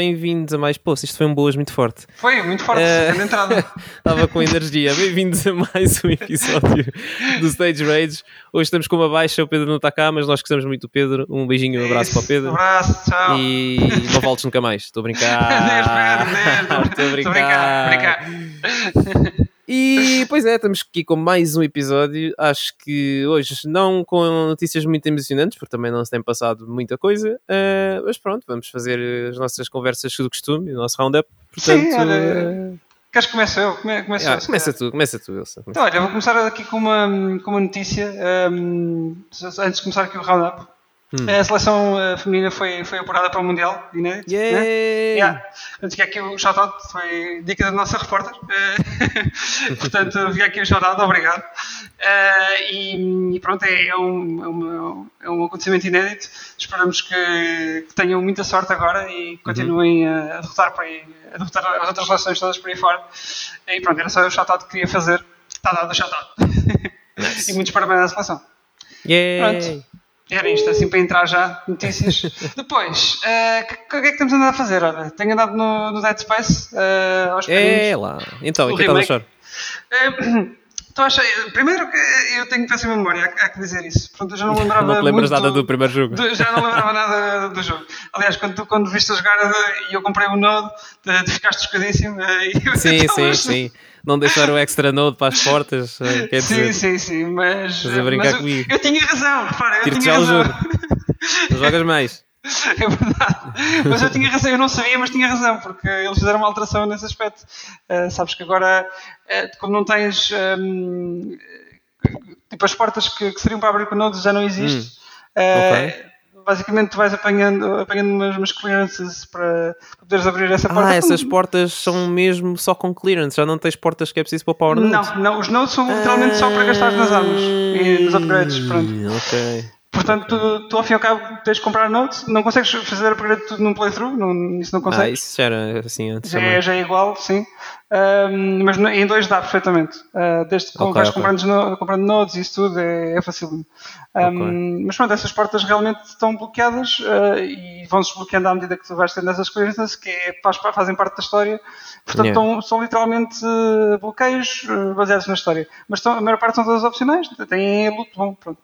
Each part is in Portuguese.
bem-vindos a mais. Pô, isto foi um boas muito forte. Foi, muito forte, uh, grande entrada. Estava com energia. Bem-vindos a mais um episódio do Stage Rage. Hoje estamos com uma baixa, o Pedro não está cá, mas nós gostamos muito do Pedro. Um beijinho, um abraço para o Pedro. Um abraço, tchau. E não voltes nunca mais. Estou a brincar. Estou a brincar. Estou a brincar. E pois é, estamos aqui com mais um episódio. Acho que hoje não com notícias muito emocionantes, porque também não se tem passado muita coisa. Uh, mas pronto, vamos fazer as nossas conversas do costume, o nosso roundup. Portanto, Sim, olha, uh... Queres que comece eu? Come, ah, eu começa tu, começa tu, Wilson. Então, olha, vou começar aqui com uma, com uma notícia. Um, antes de começar aqui o roundup. Hum. A seleção uh, feminina foi, foi apurada para o Mundial de inédito. Yeah. Né? Yeah. Portanto, fica aqui o shout-out, foi dica da nossa repórter. Uh, portanto, fica aqui o shout-out, obrigado. Uh, e, e, pronto, é, é, um, é, uma, é, um acontecimento inédito. Esperamos que, que, tenham muita sorte agora e continuem uhum. a, a derrotar por aí, a derrotar as outras seleções todas por aí fora. E pronto, era só o shout-out que queria fazer. Está dado o shout-out. Nice. e muitos parabéns à seleção. Yeah. Pronto. Era isto, assim para entrar já, notícias. Depois, o uh, que, que, é que estamos andando a fazer? Olha, tenho andado no, no Dead Space uh, aos É lá, então, o que estás a achar? Uh, Estou a achar, primeiro que eu tenho péssima memória, há, que dizer isso. Pronto, eu já não lembrava Não te lembras nada do primeiro jogo? Do, já não lembrava nada do jogo. Aliás, quando tu quando viste a jogar e eu comprei o um Node, tu ficaste chocadíssimo. Sim, então, sim, sim não deixar o extra node para as portas. Eh, quer dizer, sim, sim, sim, mas. Mas. Eu, eu, tinha razão, repara, eu tinha já razão. o jogo. Não jogas mais. É verdade, mas eu tinha razão, eu não sabia, mas tinha razão, porque eles fizeram uma alteração nesse aspecto. Uh, sabes que agora, uh, como não tens. Um, tipo, as portas que, que, seriam para abrir com nodes já não existem. Hum. Uh, okay basicamente tu vais apanhando, apanhando umas, umas clearances para, para poderes abrir essa porta. Ah, essas portas são mesmo só com clearance, já não tens portas que é preciso para o power Não, não, os nodes são literalmente ah, só para gastar nas armas e nos upgrades, pronto. Ok. Portanto, tu, tu ao fim e ao cabo tens de comprar nodes, não consegues fazer upgrade tudo num playthrough, não, isso não consegues. Ah, isso já era assim antes. Já, é, já é igual, sim. Um, mas em dois dá perfeitamente. Uh, desde que okay, vais okay. Comprando, comprando nodes e isso tudo é, é fácil. Um, okay. Mas pronto, essas portas realmente estão bloqueadas uh, e vão-se bloqueando à medida que tu vais tendo essas clearances, que é, faz, fazem parte da história. Portanto, yeah. estão, são literalmente uh, bloqueios baseados na história. Mas estão, a maior parte são todas opcionais, têm luto bom pronto,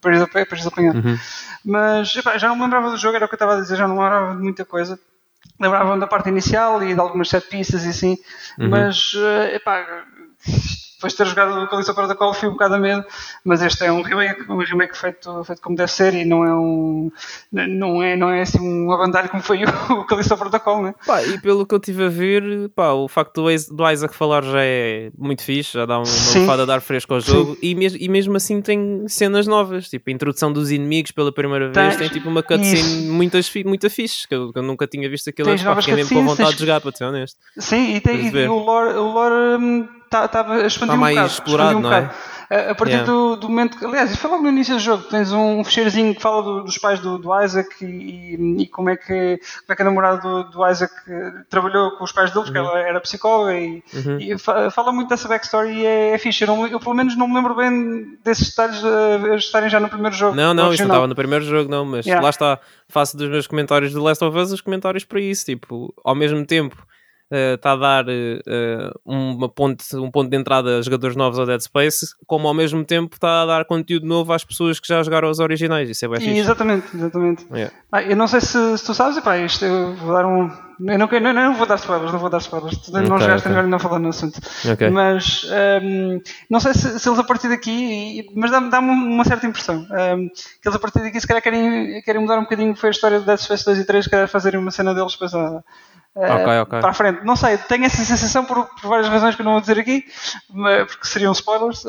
para, para, para apanhar. Uhum. Mas epá, já não me lembrava do jogo, era o que eu estava a dizer, já não me lembrava de muita coisa lembrava-me da parte inicial e de algumas set pistas e assim, uhum. mas epá, depois de ter jogado o Calixto Protocol fui um bocado a medo, mas este é um remake, um remake feito, feito como deve ser e não é um não é, não é assim um abandalho como foi o, Calixto Protocol, né? Pá, e pelo que eu estive a ver, pá, o facto do, Isaac falar já é muito fixe, já dá uma lefada de ar fresco ao jogo. E, mes e mesmo assim tem cenas novas, tipo a introdução dos inimigos pela primeira vez, tem tipo uma cutscene muitas, muito fixe, que eu, que eu, nunca tinha visto aquilo antes, fiquei mesmo com vontade tens... de jogar, para ser honesto. Sim, e, tem, e o lore, o lore hum, estava tá, a expandir tá um bocado. explorado, um não é? A, partir yeah. do, do, momento que, aliás, foi logo no início do jogo, tens um fecheirozinho que fala do, dos pais do, do Isaac e, e, como, é que, como é que a namorada do, do Isaac eh, trabalhou com os pais dele, porque uhum. ela era psicóloga e, uhum. e, fala muito dessa backstory e é, é fixe. Eu, não, eu, pelo menos não me lembro bem desses detalhes uh, estarem já no primeiro jogo. Não, não, isso não estava no primeiro jogo, não, mas yeah. lá está, faço dos meus comentários do Last of Us os comentários para isso, tipo, ao mesmo tempo está eh, a dar uh, uma ponte, um ponto de entrada a jogadores novos ao Dead Space, como ao mesmo tempo está a dar conteúdo novo às pessoas que já jogaram os originais. Isso é bem fixe. Exatamente, exatamente. Yeah. Ah, eu não sei se, se tu sabes, epá, isto eu vou dar um. Eu não, não, não vou dar spoilers, não vou dar spoilers. Tu okay, não jogaste, okay. não falar no assunto. Okay. Mas um, não sei se, se, eles a partir daqui, mas dá-me dá uma certa impressão um, que eles a partir daqui se calhar querem, querem mudar um bocadinho. Foi a história do Dead Space 2 e 3, querem fazerem uma cena deles depois a okay, okay. para a frente. Não sei, tenho essa sensação por, por, várias razões que eu não vou dizer aqui, porque seriam spoilers,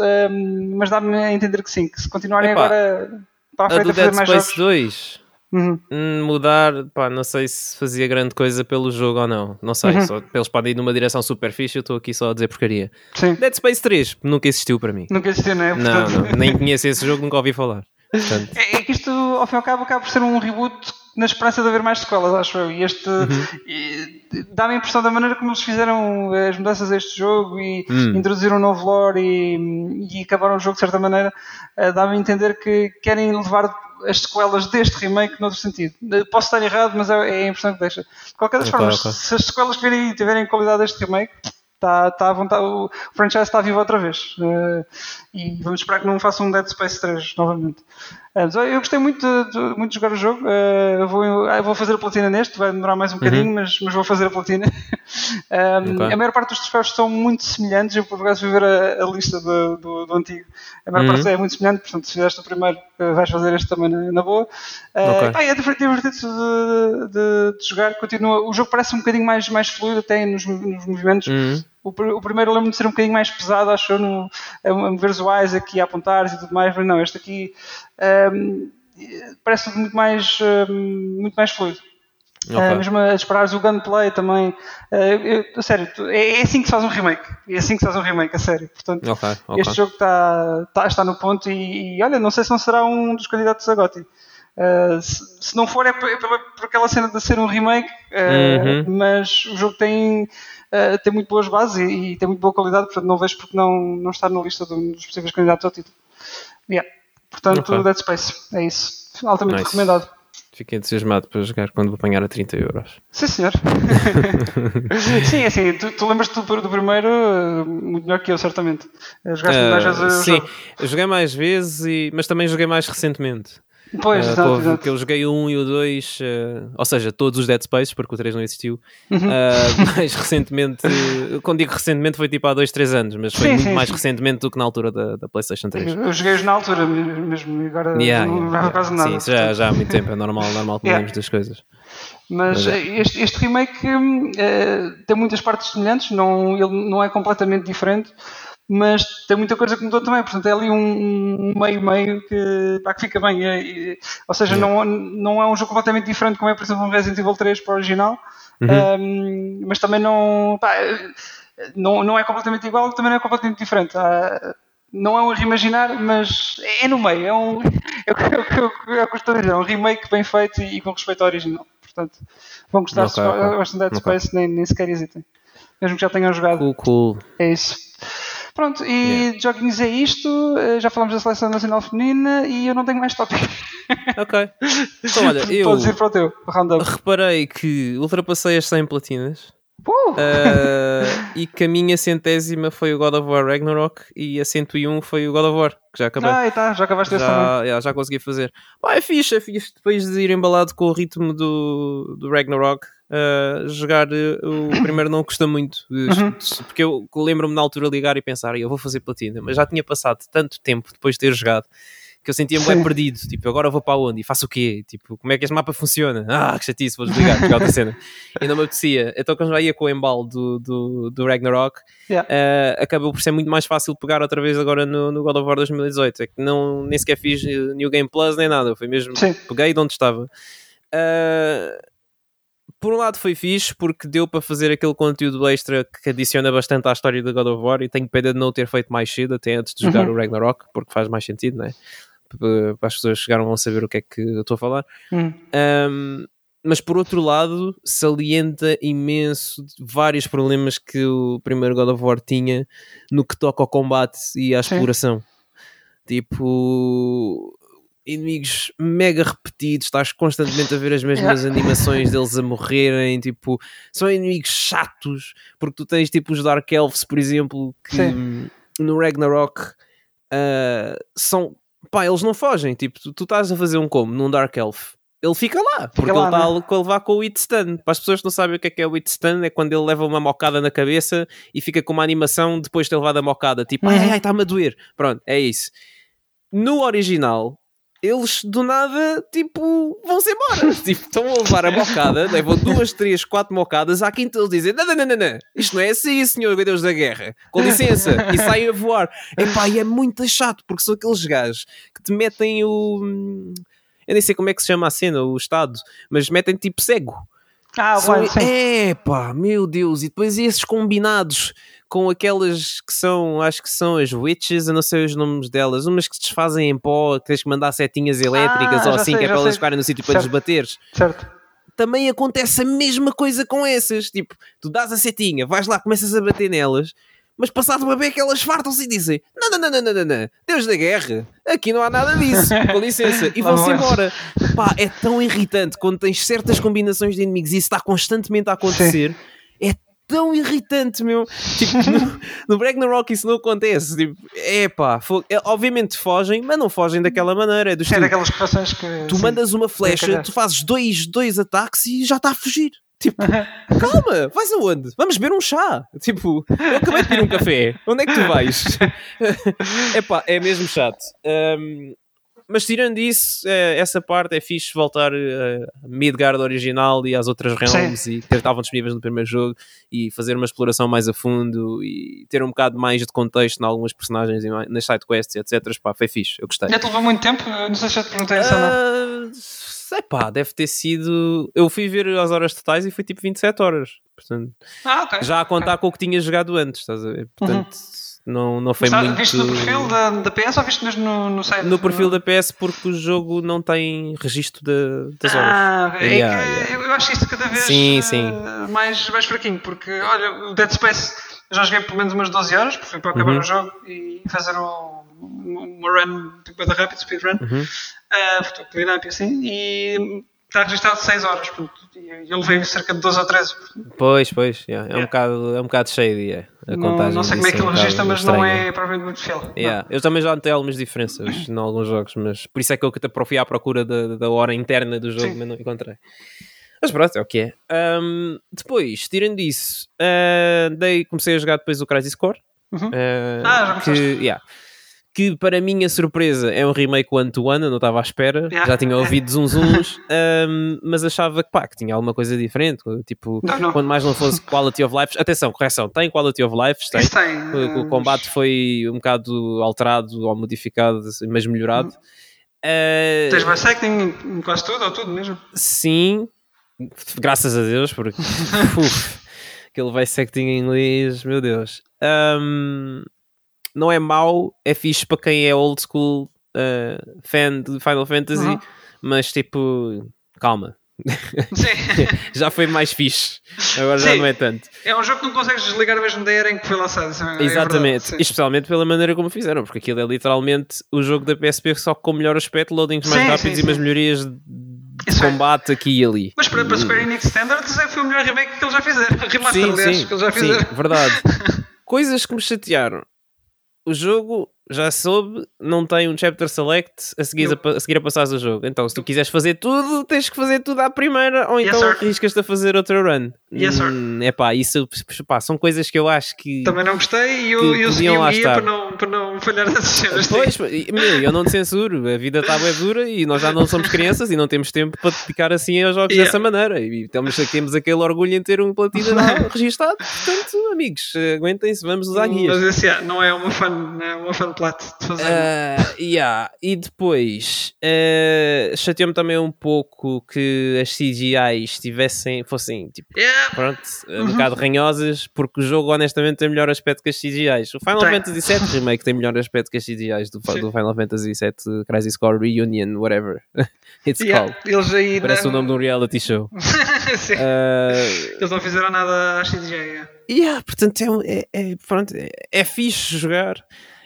mas dá-me a entender que sim, que se continuarem Epá, agora para a frente a, a fazer mais Space jogos... 2 uhum. Hum, mudar, pá, não sei se fazia grande coisa pelo jogo ou não. Não sei, uhum. só, eles podem ir numa direção super fixe, eu estou aqui só a dizer porcaria. Sim. Dead Space 3 nunca existiu para mim. Nunca existiu, não é? Portanto... Não, não, nem conheço esse jogo, nunca ouvi falar. Portanto... É, é, que isto, ao fim e ao cabo, acaba por ser um reboot na esperança de haver mais sequelas, acho eu. E este uhum. dá-me a impressão da maneira como eles fizeram as mudanças a este jogo e uhum. introduziram um novo lore e, e, acabaram o jogo de certa maneira, uh, dá-me a entender que querem levar as sequelas deste remake noutro sentido. Posso estar errado, mas é, é a impressão que deixa. De qualquer das okay, formas, okay. se as sequelas que virem tiverem qualidade deste remake, Está, está vontade, o franchise está vivo outra vez. Uh, e vamos esperar que não faça um Dead Space 3 novamente. Uh, eu gostei muito de, de, muito de jogar o jogo. Uh, vou, vou fazer a platina neste, vai demorar mais um uhum. bocadinho, mas, mas vou fazer a platina. um, okay. A maior parte dos troféus são muito semelhantes. Eu, por acaso, fui ver a, a lista do, do, do, antigo. A maior uhum. parte é muito semelhante, portanto, se fizeste o primeiro, vais fazer este também na, na boa. Okay. Pá, é divertido, de, de, de, jogar. Continua, o jogo parece um bocadinho mais, mais fluido, até nos, nos movimentos. Uhum. O, o primeiro lembro-me de ser um bocadinho mais pesado, acho eu, no, a, a ver os aqui a apontar e tudo mais, mas não, este aqui um, parece muito mais, um, muito mais fluido. Okay. Uh, mesmo a disparares o gunplay também. Uh, eu, a sério, é, é, assim que se faz um remake. É assim que se faz um remake, a sério. Portanto, okay, okay. este jogo está, está, está no ponto e, e, olha, não sei se não será um dos candidatos a Gotti. Uh, se, se, não for é por, por, aquela cena de ser um remake, uhum. mas o jogo tem uh, tem muito boas bases e, e, tem muito boa qualidade, portanto não vejo porque não, não está na lista dos possíveis candidatos ao título. Yeah. Portanto, okay. Dead Space, é isso. Altamente nice. recomendado. Fiquei entusiasmado para jogar quando vou apanhar a 30 euros. Sim, senhor. sim, assim, tu, tu lembras-te do, do, primeiro eh, muito melhor que eu, certamente. Jogaste uh, mais vezes Sim, jogo. joguei mais vezes, e, mas também joguei mais recentemente. Pois, uh, exato, exato. Que eu joguei o 1 e o 2, uh, ah, ou seja, todos os Dead Space, porque o 3 não existiu. Uhum. Uh, mais recentemente, quando digo recentemente, foi tipo há 2, 3 anos, mas foi sim, muito sim, mais sim. recentemente do que na altura da, da PlayStation 3. Eu joguei-os na altura mesmo, e agora yeah, não yeah, yeah. quase nada. Sim, já, já há muito tempo, é normal, normal que yeah. das coisas. Mas, mas é. este, este, remake uh, tem muitas partes semelhantes, não, ele não é completamente diferente mas tem muita coisa que mudou também, portanto é ali um meio-meio que, que fica bem. Ou seja, não, não é um jogo completamente diferente como é, por exemplo, um Resident Evil 3 para o original, uhum. um, mas também não, pá, não, não é completamente igual, também não é completamente diferente. Uh, não é um reimaginar, mas é no meio, é um é o que, é o que eu estou a dizer, é um remake bem feito e, e com respeito ao original. Portanto, vão gostar okay, se okay. Dead Space, okay. nem, nem sequer hesitem. Mesmo que já tenham jogado. Cool, cool. É isso. Pronto, e yeah. joguinhos é isto. Eh, já falamos da seleção nacional feminina e eu não tenho mais tópico. Ok. Então, olha, eu. Podes ir para o teu, roundup. Reparei que ultrapassei as 100 platinas. Uh! Uh, e que a minha centésima foi o God of War Ragnarok e a 101 foi o God of War, que já acabei. Ah, tá, já acabaste já, também. Já, já consegui fazer. Pá, é fixe, é fixe. Depois de ir embalado com o ritmo do, do Ragnarok, Uh, jogar uh, o primeiro não custa muito, uhum. porque eu lembro-me na altura ligar e pensar, eu vou fazer platina, mas já tinha passado tanto tempo depois de ter jogado que eu sentia-me bem perdido. Tipo, agora vou para onde? E faço o quê? Tipo, como é que este mapa funciona? Ah, que chatice, vou desligar, jogar outra cena. E não me apetecia. Então, quando já ia com o embalo do, do, do Ragnarok, yeah. uh, acabou por ser muito mais fácil pegar outra vez agora no, no God of War 2018. É que não, nem sequer fiz New Game Plus nem nada. Foi mesmo, Sim. peguei de onde estava. Uh, por um lado foi fixe porque deu para fazer aquele conteúdo extra que adiciona bastante à história do God of War e tenho pena de não ter feito mais cedo, até antes de jogar uhum. o Ragnarok, porque faz mais sentido, né? Para as pessoas chegaram vão saber o que é que eu estou a falar. Uhum. Um, mas por outro lado, salienta imenso vários problemas que o primeiro God of War tinha no que toca ao combate e à exploração. Sim. Tipo, inimigos mega repetidos, estás constantemente a ver as mesmas animações deles a morrerem, tipo, são inimigos chatos, porque tu tens tipo os Dark Elves, por exemplo, que Sim. no Ragnarok uh, são, pá, eles não fogem, tipo, tu, tu, estás a fazer um como num Dark Elf. Ele fica lá, porque lá, ele está né? a levar com o It Stun. Para as pessoas que não sabem o que é que é o It Stun, é quando ele leva uma mocada na cabeça e fica com uma animação depois de ter levado a mocada, tipo, uhum. ai, ai, está-me a doer. Pronto, é isso. No original, eles do nada, tipo, vão-se embora. tipo, estão a levar a mocada, levam duas, três, quatro mocadas. À quinta eles dizem: não, não, não, não, não. isto não é assim, senhor Deus da guerra, com licença, e saem a voar. Epá, e é muito chato, porque são aqueles gajos que te metem o. Eu nem sei como é que se chama a cena, o estado, mas metem tipo cego. Ah, São, Epá, meu Deus, e depois esses combinados com aquelas que são, acho que são as witches, eu não sei os nomes delas, umas que se desfazem em pó, que tens que mandar setinhas elétricas ah, ou assim, sei, que é para elas ficarem no sítio para desbateres. Certo. Também acontece a mesma coisa com essas. Tipo, tu dás a setinha, vais lá, começas a bater nelas, mas passado uma beca elas fartam-se e dizem: não, não, não, não, não, não, Deus da guerra, aqui não há nada disso, com licença, e vão-se embora. Pá, é tão irritante quando tens certas combinações de inimigos e isso está constantemente a acontecer. Sim. É tão irritante, meu. Tipo, no, no Ragnarok isso não acontece. Tipo, é pá, é, obviamente fogem, mas não fogem daquela maneira. É, do é daquelas situações que. Tu sim, mandas uma flecha, tu fazes dois, dois ataques e já está a fugir. Tipo, calma, vais aonde? Vamos beber um chá. Tipo, eu acabei de pedir um café. Onde é que tu vais? Epá, é mesmo chato. Um, mas tirando isso, é, essa parte é fixe voltar a Midgard original e às outras realms Sim. e que estavam disponíveis no primeiro jogo e fazer uma exploração mais a fundo e ter um bocado mais de contexto em algumas personagens e nas sidequests, etc. Pá, foi fixe, eu gostei. Já te levou muito tempo? Não sei se já te perguntei isso uh, sei pá, deve ter sido. Eu fui ver as horas totais e foi tipo 27 horas. Portanto, ah, okay. já a contar okay. com o que tinha jogado antes, estás a ver? Portanto, uhum. Não, não foi Mas, muito. Viste no perfil da, da PS ou viste mesmo no, no site? No perfil da PS, porque o jogo não tem registro de, das horas. Ah, é yeah, yeah. eu acho isso cada vez sim, sim. Uh, mais, mais fraquinho, porque olha, o Dead Space já joguei pelo menos umas 12 horas, porque foi para acabar uhum. o jogo e fazer um, uma run tipo da rápido, speedrun. Uhum uh, e assim, e está registrado 6 horas, portanto, e eu levei cerca de 12 ou 13. Portanto. Pois, pois, yeah. é, yeah. Um bocado, é um bocado cheio de yeah, a não, contagem. Não sei como é que ele é registra, mas estranho. não é provavelmente muito fiel. Yeah. Eu também já notei algumas diferenças em alguns jogos, mas por isso é que eu até fui à procura da, da hora interna do jogo, Sim. mas não encontrei. Mas pronto, é o que é. Um, depois, tirando isso, uh, dei, comecei a jogar depois o Crisis Core. Uhum. Uh, ah, já que, yeah, que para minha surpresa é um remake one-to-one, eu não estava à espera, já tinha ouvido zunzuns, um, mas achava que, pá, que tinha alguma coisa diferente, tipo, não, não. quando mais não fosse Quality of Life, atenção, correção, tem Quality of Life, tem, tem o, o, combate foi um bocado alterado ou modificado, mas melhorado. Uh, Tens voice acting em quase tudo, ou tudo mesmo? Sim, graças a Deus, porque uf, aquele voice acting em inglês, meu Deus. Um, não é mau, é fixe para quem é old school uh, fan de Final Fantasy, uhum. mas tipo, calma. já foi mais fixe, agora Sim. já não é tanto. É um jogo que não consegues desligar mesmo da era em que foi lançado. É Exatamente, é especialmente pela maneira como fizeram, porque aquilo é literalmente o jogo da PSP só com melhor aspecto, loadings mais sim, rápidos sim, e umas melhorias de é. combate é. aqui e ali. Mas para, para Square Enix Standards foi o melhor remake que eles já fizeram. Remaster, sim, aliás, que eles já fizeram. Sim, verdade. Coisas que me chatearam o jogo já soube, não tem um chapter select a seguir, a, a, seguir a passares o jogo. Então, se tu quiseres fazer tudo, tens que fazer tudo à primeira, ou então yes, arriscas-te a fazer outra run. Yes, hum, é pá, isso pá, são coisas que eu acho que. Também não gostei e eu, eu segui o guia para não, para não falhar nas cenas. Pois, meu, eu não te censuro, a vida está bem dura e nós já não somos crianças e não temos tempo para dedicar assim aos jogos yeah. dessa maneira. E temos, temos aquele orgulho em ter um platina registado. Portanto, amigos, aguentem-se, vamos usar guias. Mas esse, yeah, não é uma fan, não é uma fan plat de fazer. Uh, yeah. E depois, uh, chateou-me também um pouco que as CGIs tivessem, fossem tipo, yeah. pronto, um uhum. bocado ranhosas, porque o jogo honestamente tem melhor aspecto que as CGIs. O Final tem. Fantasy VII Remake tem melhor aspecto que as CGIs do, do Final Fantasy VII Crisis Core Reunion, whatever it's yeah. called. Parece o nome de um reality show. uh... Eles não fizeram nada às CGI. Yeah. Yeah, portanto, é, é, é, pronto, é, é fixe jogar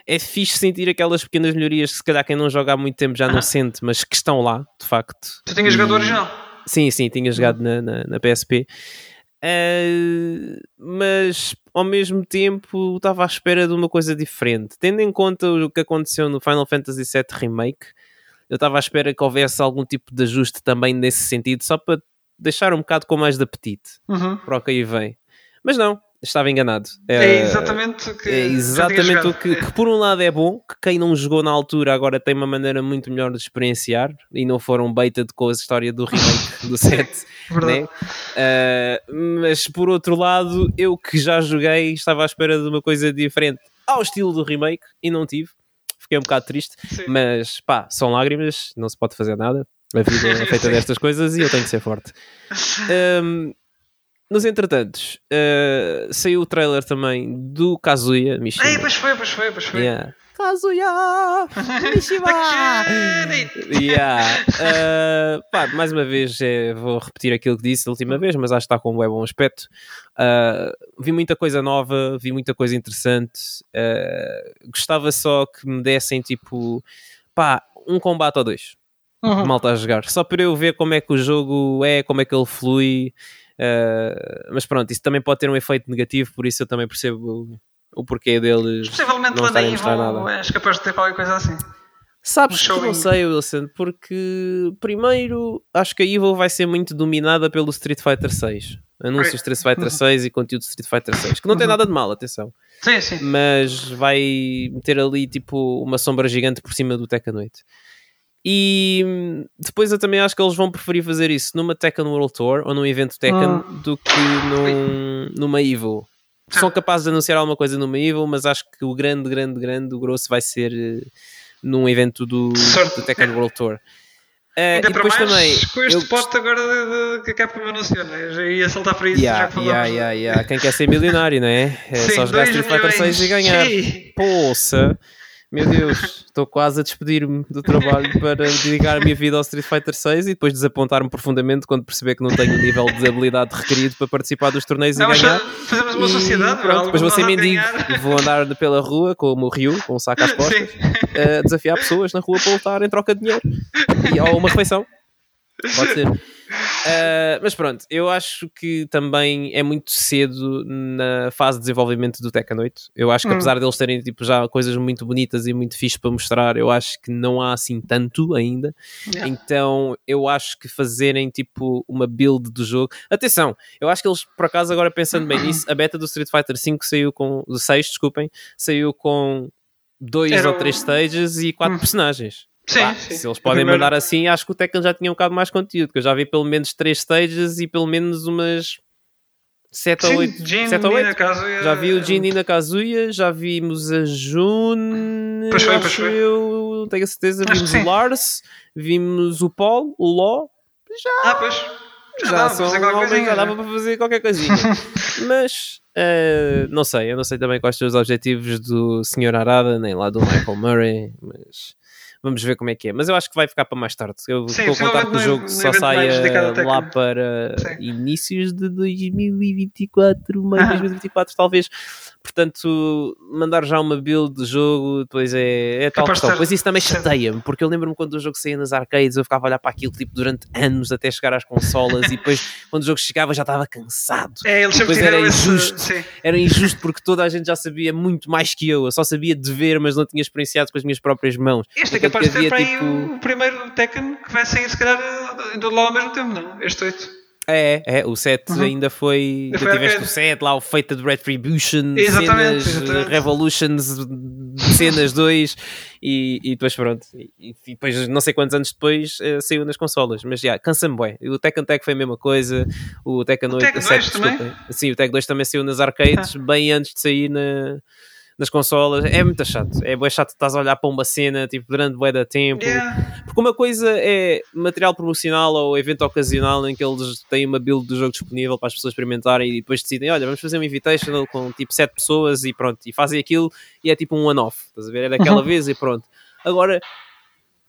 é fixe sentir aquelas pequenas melhorias que se calhar quem não joga há muito tempo já não sente, mas que estão lá, de facto. Tu tinhas jogado o original? Sim, sim, tinha jogado na, na, na PSP. Uh, mas ao mesmo tempo estava à espera de uma coisa diferente. Tendo em conta o que aconteceu no Final Fantasy VII Remake, eu estava à espera que houvesse algum tipo de ajuste também nesse sentido, só para deixar um bocado com mais de apetite uhum. para o que aí vem. Mas não, estava enganado. É, é exatamente o que, é exatamente o que, que, por um lado é bom, que quem não jogou na altura agora tem uma maneira muito melhor de experienciar e não foram baited com a história do remake do set. né? Uh, mas por outro lado, eu que já joguei estava à espera de uma coisa diferente ao estilo do remake e não tive. Fiquei um bocado triste, Sim. mas pá, são lágrimas, não se pode fazer nada. A vida é feita destas coisas e eu tenho que ser forte. Um, Nos entretantos, uh, saiu o trailer também do Kazuya Mishima. Ei, pois foi, pois foi, pois foi. Yeah. Kazuya! Mishiba! yeah. Uh, pá, mais uma vez é, vou repetir aquilo que disse da última vez, mas acho que está com um bom aspecto. Uh, vi muita coisa nova, vi muita coisa interessante. Uh, gostava só que me dessem tipo pá, um combate ou dois. Uhum. Malta a jogar, só para eu ver como é que o jogo é, como é que ele flui. Mas pronto, isso também pode ter um efeito negativo, por isso eu também percebo o porquê deles. Possivelmente não estarem a nada. és capaz de ter qualquer coisa assim. Sabes um que não sei, Wilson, porque primeiro acho que a Evil vai ser muito dominada pelo Street Fighter 6. Anúncios Street Fighter 6 uhum. e conteúdo Street Fighter 6, que não tem uhum. nada de mal, atenção. Sim, sim. Mas vai meter ali tipo uma sombra gigante por cima do Tekken 8. E depois eu também acho que eles vão preferir fazer isso numa Tekken World Tour ou num evento Tekken hum. do que num, numa Evil são capazes de anunciar alguma coisa no Evil, mas acho que o grande, grande, grande, o grosso vai ser uh, num evento do, do Tekken World Tour. Uh, Ainda e depois mais, também, com este eu... pote agora de, de, que a Capcom anunciou, né? já ia saltar para isso. Yeah, já yeah, yeah, yeah. Quem quer ser milionário, não é? É Sim, só jogar Street Fighter 6 e ganhar. Poça! Meu Deus, estou quase a despedir-me do trabalho para dedicar a minha vida ao Street Fighter 6 e depois desapontar-me profundamente quando perceber que não tenho o nível de habilidade requerido para participar dos torneios não, e ganhar. Fazemos uma sociedade, pronto, depois vou ser mendigo. e vou andar pela rua com o meu Ryu, com um saco às costas, a desafiar pessoas na rua para lutar em troca de dinheiro. E ou uma refeição. Pode ser. Uh, mas pronto, eu acho que também é muito cedo na fase de desenvolvimento do Tekken 8. Eu acho que hum. apesar deles terem tipo, já coisas muito bonitas e muito fixe para mostrar, eu acho que não há assim tanto ainda. Então eu acho que fazerem tipo uma build do jogo. Atenção, eu acho que eles, por acaso, agora pensando bem nisso, a beta do Street Fighter 5 saiu com. 6, desculpem, saiu com dois Era ou três stages e quatro hum. personagens. Sim, Pá, sim. Se eles podem primeiro... mandar assim, acho que o Tekken já tinha um bocado mais conteúdo, que eu já vi pelo menos 3 stages e pelo menos umas 7 ou 8. 7 ou 8. Já vi o Jin na Kazuya, já vimos a June. Pois foi, pois foi. Eu tenho a certeza, acho vimos o Lars, vimos o Paul, o Law. Já. Ah, pois. Já, já são homens, já dava para fazer qualquer coisinha. Mas uh, não sei, eu não sei também quais são os objetivos do Sr. Arada, nem lá do Michael Murray, mas Vamos ver como é que é. Mas eu acho que vai ficar para mais tarde. Eu Sim, estou a contar que o jogo só saia lá para Sim. inícios de 2024, meio de 2024 talvez. Portanto, mandar já uma build de jogo, depois é, é tal questão. Depois isso também chateia-me, porque eu lembro-me quando o jogo saía nas arcades, eu ficava a olhar para aquilo tipo, durante anos até chegar às consolas e depois quando o jogo chegava já estava cansado. É, eles depois era injusto. Esse... Era injusto porque toda a gente já sabia muito mais que eu. Eu só sabia de ver, mas não tinha experienciado com as minhas próprias mãos. Este é capaz de ser para tipo... o primeiro Tekken que vai sair, se calhar, do lá ao mesmo tempo, não? Este 8. É, é, o 7 uhum. ainda foi. Já tiveste o 7 lá, o Fate de Retribution, exatamente, cenas, exatamente. Revolutions, cenas 2 e, e depois pronto. E, e, depois, não sei quantos anos depois, uh, saiu nas consolas. Mas já, yeah, cansa-me bem. O Tekken Tech foi a mesma coisa, o Tekken 8, o Tekken 7, desculpa. Sim, o Tekken 2 também saiu nas arcades, bem antes de sair na nas consolas, é muito chato. É bem chato estás a olhar para uma cena tipo, durante bué da tempo. Yeah. Porque uma coisa é material promocional ou evento ocasional em que eles têm uma build do jogo disponível para as pessoas experimentarem e depois decidem, olha, vamos fazer um invitational com tipo 7 pessoas e pronto, e fazem aquilo e é tipo um one-off, estás a ver? É daquela uhum. vez e pronto. Agora,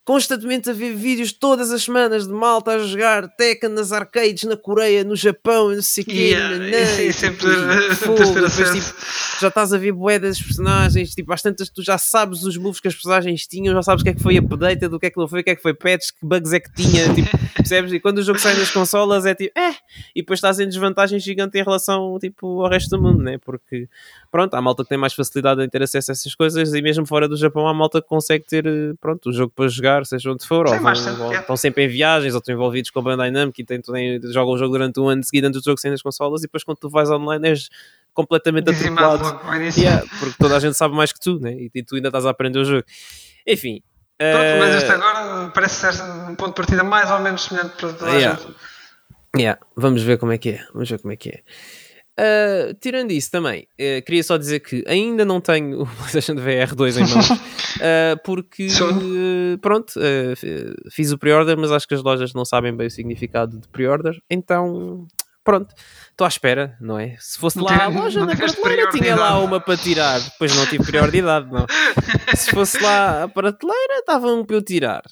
constantemente a ver vídeos todas as semanas de malta a jogar Tekken nas arcades na Coreia, no Japão, não sei o quê. Yeah, né, sempre fogo, depois, tipo, já estás a ver bué das personagens, tipo, às tantas tu já sabes os moves que as personagens tinham, já sabes o que é que foi update, do que é que não foi, o que é que foi patch, que bugs é que tinha, tipo, percebes? E quando o jogo sai nas consolas é tipo, eh, e depois estás em desvantagem gigante em relação, tipo, ao resto do mundo, né? Porque, pronto, há malta que tem mais facilidade em ter acesso a essas coisas e mesmo fora do Japão há malta que consegue ter, pronto, o jogo para jogar jogar, seja onde for, Sim, ou, vão, ou estão sempre em viagens, ou estão envolvidos com a Bandai Namco e têm, jogam o jogo durante um ano de seguida antes do jogo sair nas consolas e depois quando tu vais online és completamente atropelado. Yeah, porque toda a gente sabe mais que tu, né? e, tu ainda estás a aprender o jogo. Enfim. Pronto, uh... mas este agora parece ser um ponto de partida mais ou menos semelhante para toda a yeah. gente. Yeah. Vamos ver como é que é. Vamos ver como é que é. Uh, tirando isso também, uh, queria só dizer que ainda não tenho o PlayStation VR 2 em mãos, uh, porque pronto, fiz o pre-order, mas acho que as lojas não sabem bem o significado de pre-order, então pronto, estou à espera, não é? Se fosse não lá a loja na prateleira, tinha lá uma para tirar. Depois não tive prioridade, não. Se fosse lá a prateleira, estava um para eu tirar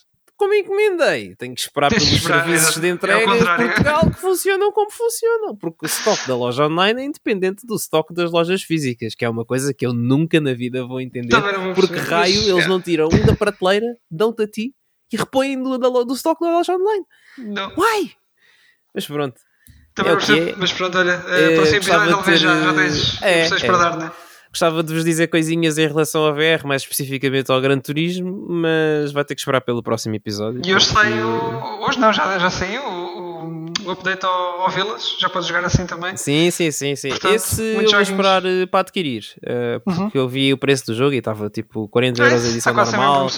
como encomendei. Tenho que esperar pelos esperar, serviços é, de entrega de Portugal que funcionam como funcionam. Porque o estoque da loja online é independente do estoque das lojas físicas, que é uma coisa que eu nunca na vida vou entender. Porque raio eles não tiram um da prateleira, dão-te a ti e repõem do, do, do estoque da loja online. Não. Uai! Mas pronto. Também é é. Mas pronto, olha, é, para o episódio ter... já, já tens é, é. para dar, não é? Gostava de vos dizer coisinhas em relação ao VR, mais especificamente ao Gran Turismo, mas vai ter que esperar pelo próximo episódio. E hoje porque... saiu. Hoje não, já, já saiu o update ao, ao Village, já podes jogar assim também. Sim, sim, sim. sim. Portanto, Esse eu vou esperar uh, para adquirir, uh, porque uhum. eu vi o preço do jogo e estava tipo 40 euros a edição normal,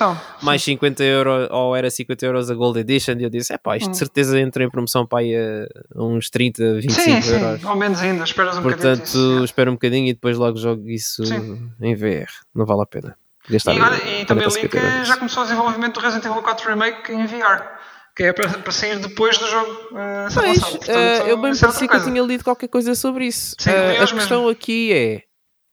mais 50 euros, ou era 50 euros a Gold Edition, e eu disse: é pá, isto de uhum. certeza entra em promoção para aí a uns 30, 25 sim, euros. Sim, ao menos ainda, esperas um Portanto, bocadinho. espero um bocadinho e depois logo jogo isso sim. em VR, não vale a pena. E, olha, e também o link já começou o desenvolvimento do Resident Evil 4 Remake em VR que é para, para sair depois do jogo uh, pois. Portanto, uh, eu bem é parecia que eu tinha lido qualquer coisa sobre isso. Sim, uh, a questão mesmo. aqui é: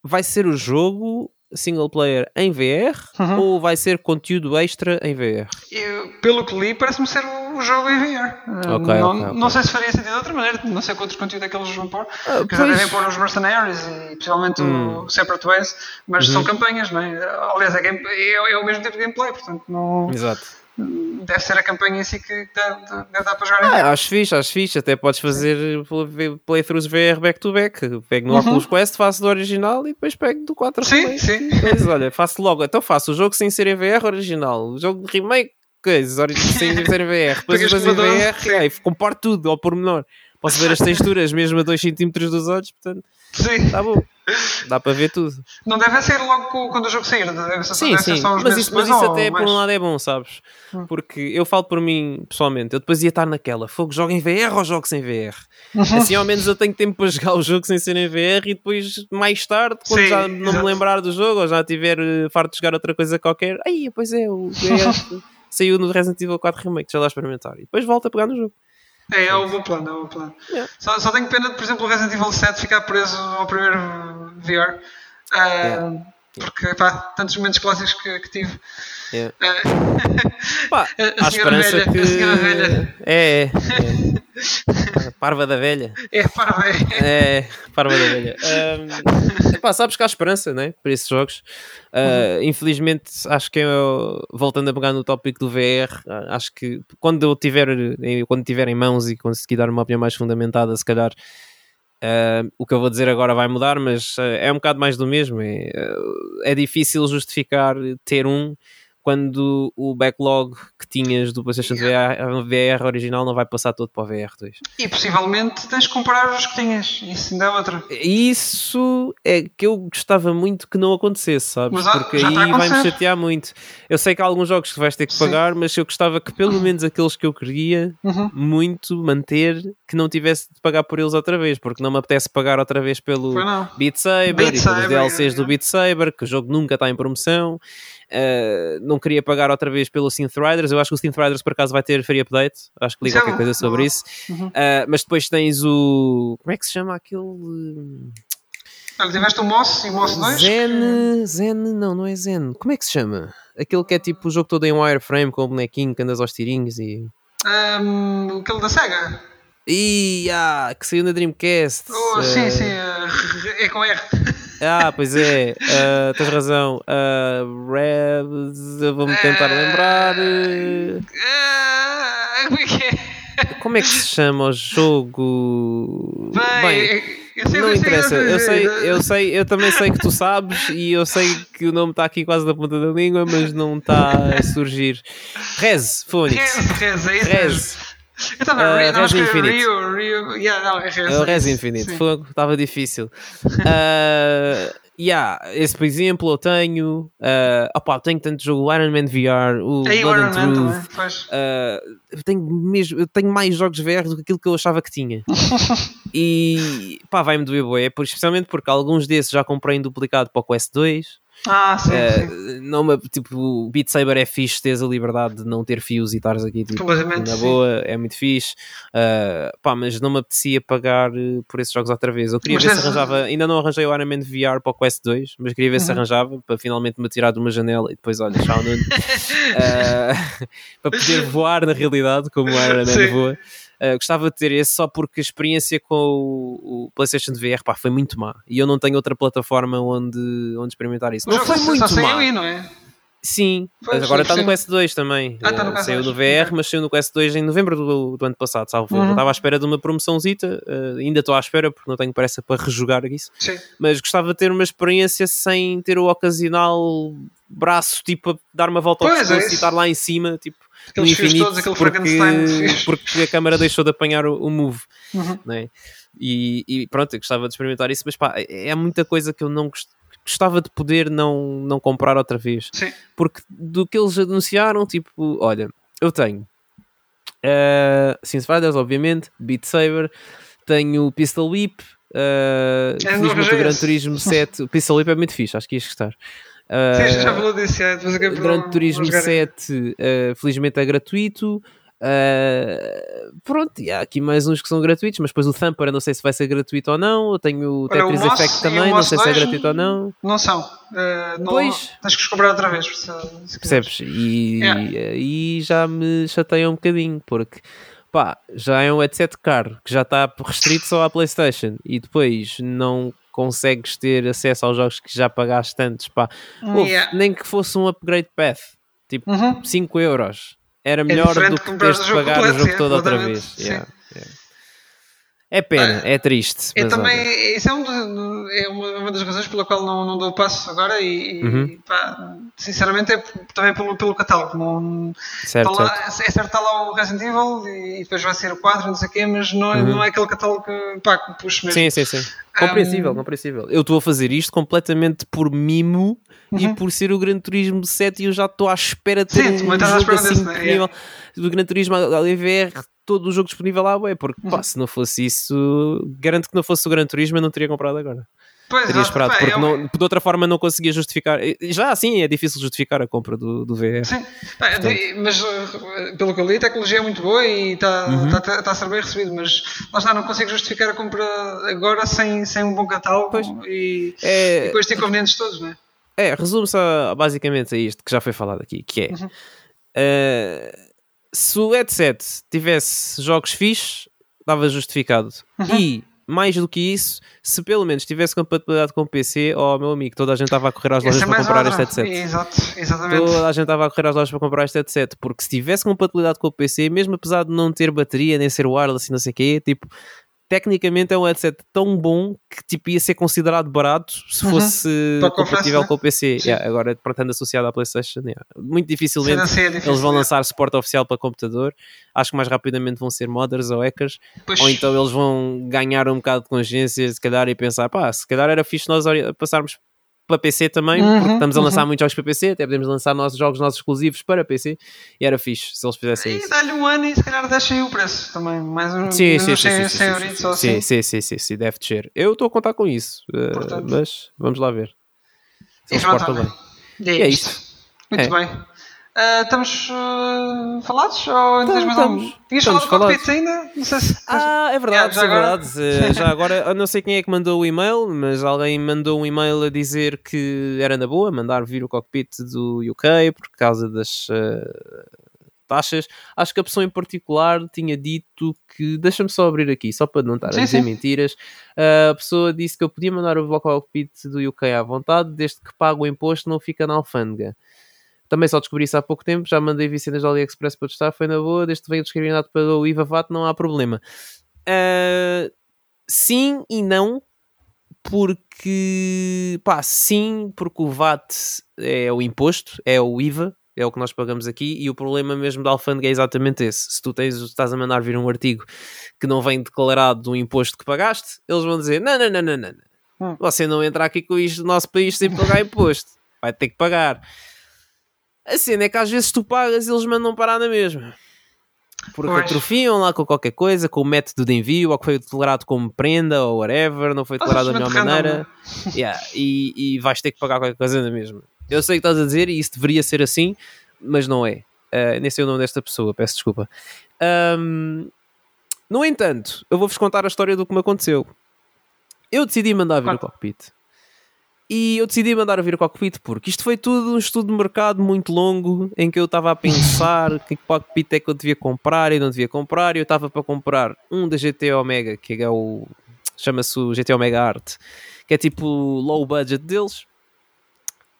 vai ser o jogo single player em VR uhum. ou vai ser conteúdo extra em VR? Eu, pelo que li, parece-me ser o jogo em VR. Okay, não, okay, okay. não sei se faria sentido de outra maneira, não sei quantos conteúdos é que eles vão pôr. Uh, já devem pôr os Mercenaries e possivelmente hum. o Separate Ways, mas uhum. são campanhas, não é? Aliás, é, game, é, é, o mesmo tipo de gameplay, portanto não. Exato deve ser a campanha em si que deve dar para jogar. Ah, acho fixe, acho fixe. Até podes fazer playthroughs VR back-to-back. Pego no uhum. Oculus Quest, faço do original e depois pego do 4 sim, remake. Sim, sim. olha, faço logo. Então faço o jogo sem ser em VR original. O jogo de remake, coisas, sem ser em VR. Depois depois em VR, aí, comparo tudo ao pormenor. Posso ver as texturas mesmo a 2 cm dos olhos, portanto... Sim. Está bom. Dá para ver tudo. Não deve ser logo quando o jogo sair, deve ser, sim, sim. mas isso, mas isso até por um lado é bom, sabes? Hum. Porque eu falo por mim pessoalmente, eu depois ia estar naquela, fogo, jogo em VR ou jogo sem VR? Uhum. Assim ao menos eu tenho tempo para jogar o jogo sem ser em VR e depois mais tarde, quando sim, já não exato. me lembrar do jogo ou já tiver uh, farto de jogar outra coisa qualquer, aí pois é, o VR saiu no Resident Evil 4 Remake, já lá experimentar e depois volta a pegar no jogo. É, é o bom plano, é o bom plano. Yeah. Só, só tenho pena de, por exemplo, o Resident Evil 7 ficar preso ao primeiro VR. Uh, yeah. Porque, pá, tantos momentos clássicos que, que tive. Yeah. Uh, pá, a, a senhora velha, que... a senhora velha. É, é. Parva da velha. É, parva É, parva da velha. Um, pá, sabes que há esperança, né? Para esses jogos. Uh, uhum. Infelizmente, acho que eu, voltando a pegar no tópico do VR, acho que quando eu tiver, quando tiver em mãos e conseguir dar uma opinião mais fundamentada, se calhar. Uh, o que eu vou dizer agora vai mudar, mas uh, é um bocado mais do mesmo. É, é difícil justificar ter um quando o backlog que tinhas do PlayStation VR, VR original não vai passar todo para o VR2. E possivelmente tens de comparar os que tinhas, isso ainda é outra. Isso é que eu gostava muito que não acontecesse, sabes? Mas, Porque aí vai-me chatear muito. Eu sei que há alguns jogos que vais ter que pagar, Sim. mas eu gostava que pelo menos aqueles que eu queria uhum. muito manter, que não tivesse de pagar por eles outra vez, porque não me apetece pagar outra vez pelo Beat Saber Beat e pelos DLCs é. do Beat Saber, que o jogo nunca está em promoção. Uh, não queria pagar outra vez pelo Synth Riders. Eu acho que o Synth Riders por acaso vai ter free update. Acho que li qualquer coisa sobre isso. Uhum. Uh, mas depois tens o. Como é que se chama aquele. Olha, tiveste o Moss e o Moss 2? Zen, Zen, não, não é Zen. Como é que se chama? Aquele que é tipo o jogo todo em wireframe com o bonequinho que andas aos tirinhos e. Um, aquele da SEGA. Ih, ah, que saiu na Dreamcast. Oh, uh... sim, sim, é com R. Ah, pois é, uh, tens razão. Uh, Red, vou-me tentar lembrar. Como é que é? Como é que se chama o jogo? Bem, Bem não interessa, eu sei, eu sei, eu também sei que tu sabes e eu sei que o nome está aqui quase na ponta da língua, mas não está a surgir. Rez, Fônix. Rez, é isso. Rez. Eu estava uh, a Res Infinite. Rio, Rio, yeah, não, é Res, é Res Infinite, estava difícil. Uh, yeah, esse por exemplo eu tenho. Uh, opa, tenho tanto jogo, o Iron Man VR, o Blood Iron and Truth. Uh, eu tenho mesmo, eu tenho mais jogos VR do que aquilo que eu achava que tinha. e pá, vai-me doer boé, especialmente porque alguns desses já comprei em duplicado para o Quest 2. Ah, sim, uh, sim. Não tipo, o Beat Saber é fixe, tens a liberdade de não ter fios e estares aqui tipo, na boa, é muito fixe. Uh, pá, mas não me apetecia pagar eh, por esses jogos outra vez. Eu queria mas ver se arranjava, ainda não arranjei o Iron Man VR para o Quest 2, mas queria ver uhum. se arranjava para finalmente me tirar de uma janela e depois, olha, tchau, Nuno. uh, para poder voar na realidade, como o Iron Man sim. voa. Uh, gostava de ter esse só porque a experiência com o, o, PlayStation VR pá, foi muito má e eu não tenho outra plataforma onde, onde experimentar isso. Mas não foi muito só má. Aí, não é? Sim, mas agora está no Quest 2 também. Ah, tá no uh, saiu no VR, mas saiu no Quest 2 em novembro do, do ano passado, salvo uhum. Estava à espera de uma promoçãozita, uh, ainda estou à espera porque não tenho pressa para rejogar isso. Sim. Mas gostava de ter uma experiência sem ter o ocasional braço, tipo, a dar uma volta ao pescoço é e estar lá em cima, tipo, Aqueles no infinito, todos, aquele porque, porque a câmara deixou de apanhar o, o move, uhum. né? E, e, pronto, eu gostava de experimentar isso, mas pá, é muita coisa que eu não gost, gostava de poder não, não comprar outra vez. Sim. Porque do que eles anunciaram, tipo, olha, eu tenho uh, Sims Fighters, obviamente, Beat Saber, tenho Pistol Whip, uh, é, felizmente o Gran Turismo 7, o Pistol Whip é muito fixe, acho que ias gostar. Uh, Sim, já falou disso, é, depois Gran Turismo 7, uh, felizmente é gratuito. Uh, pronto, e há aqui mais uns que são gratuitos, mas depois o Thumper não sei se vai ser gratuito ou não. Eu tenho o Olha, Tetris o Effect também, não sei se é gratuito ou não. Não são. Uh, não, pois. Tens que comprar outra vez. Se, se Percebes? E, e, e já me chateia um bocadinho, porque pá, já é um headset caro que já está restrito só à PlayStation e depois não consegues ter acesso aos jogos que já pagaste tantos, pá. Yeah. nem que fosse um upgrade path, tipo uhum. 5 euros. Era é melhor é do que teres de pagar o jogo todo outra vez. Yeah. Yeah. É pena, é triste. Eu também, olha. isso é, um é, uma, das razões pela qual não, não dou passo agora e, uhum. pá, sinceramente é também pelo, pelo catálogo. Não, certo, tá lá, certo. É certo está lá o Resident Evil e, depois vai ser o 4, não sei o quê, mas não, é, uhum. não é aquele catálogo que, pá, que puxo mesmo. Sim, sim, sim. Compreensível, um... compreensível. Eu estou a fazer isto completamente por mimo uhum. e por ser o Gran Turismo 7 e eu já estou à espera de ter sim, um jogo assim desse, incrível. É? Do Gran Turismo LVR todo o jogo disponível lá, ué, porque pá, uhum. se não fosse isso, garanto que não fosse o Gran Turismo eu não teria comprado agora. Pois teria esperado, porque não, de outra forma não conseguia justificar. Já assim é difícil justificar a compra do, do VR. Sim, mas uh, pelo que eu li, a tecnologia é muito boa e está uhum. tá, tá, tá a ser bem recebido, mas lá está, não consigo justificar a compra agora sem, sem um bom catálogo e, é... e depois ter inconvenientes todos, não é? É, resume-se basicamente a isto que já foi falado aqui, que é. Uhum. Uh, se o headset tivesse jogos fixes, estava justificado. Uhum. E, mais do que isso, se pelo menos tivesse compatibilidade com o PC, oh, meu amigo, toda a gente estava a correr às lojas é para comprar outra. este headset. Exato, exatamente. Toda a gente estava a correr às lojas para comprar este headset, porque se tivesse compatibilidade com o PC, mesmo apesar de não ter bateria, nem ser wireless e não sei o quê, tipo, tecnicamente é um headset tão bom que tipo, ia ser considerado barato se uhum. fosse compatível né? com o PC. Yeah, agora, portanto, associado à PlayStation, yeah. muito dificilmente é difícil, eles vão lançar suporte oficial para computador. Acho que mais rapidamente vão ser modders ou hackers, pois. ou então eles vão ganhar um bocado de consciência, se calhar, e pensar: pá, se calhar era fixe nós passarmos para PC também, uhum, porque estamos a uhum. lançar muitos jogos para PC, até podemos lançar nossos jogos nossos exclusivos para PC, e era fixe se eles fizessem e isso. E dá-lhe um ano e se calhar deixa o preço também, mais um sim, sim, sim, sim, sim, sim, sim, sim, sim, deve descer. Eu estou a contar com isso, eh, mas vamos lá ver. Se eles bem. E é isto. Muito é. bem. Uh, estamos uh, falados? Ou ainda tens mais algum? Tinhas falado do cockpit ainda? Não sei se. Ah, é verdade, yeah, é verdade. Agora? já agora, eu não sei quem é que mandou o e-mail, mas alguém mandou um e-mail a dizer que era na boa mandar vir o cockpit do UK por causa das uh, taxas. Acho que a pessoa em particular tinha dito que. Deixa-me só abrir aqui, só para não estar sim, a dizer sim. mentiras. a pessoa disse que eu podia mandar o cockpit do UK à vontade, desde que pago o imposto não fica na alfândega. Também só descobri isso há pouco tempo, já mandei vicendas do AliExpress para testar, foi na boa, desde que veio discriminado pelo IVA VAT, não há problema. Uh, sim e não, porque pá, sim, porque o VAT é o imposto, é o IVA, é o que nós pagamos aqui, e o problema mesmo da alfândega é exatamente esse. Se tu tens, estás a mandar vir um artigo que não vem declarado do imposto que pagaste, eles vão dizer: não, não, não, não, não. Hum. Você não entra aqui com isto no nosso país sem pagar imposto. Vai ter que pagar. A cena é que às vezes tu pagas e eles mandam parar na mesma. porque pois. atrofiam lá com qualquer coisa, com o método de envio, ou que foi declarado como prenda, ou whatever, não foi declarado da melhor maneira. Yeah, e, e vais ter que pagar qualquer coisa na mesma. Eu sei o que estás a dizer e isso deveria ser assim, mas não é. Uh, nem sei o nome desta pessoa, peço desculpa. Um, no entanto, eu vou-vos contar a história do que me aconteceu. Eu decidi mandar vir claro. o cockpit. E eu decidi mandar vir o cockpit porque isto foi tudo um estudo de mercado muito longo em que eu estava a pensar que cockpit é que eu devia comprar e não devia comprar. E eu estava para comprar um da GT Omega, que é o. chama-se o GT Omega Art, que é tipo low budget deles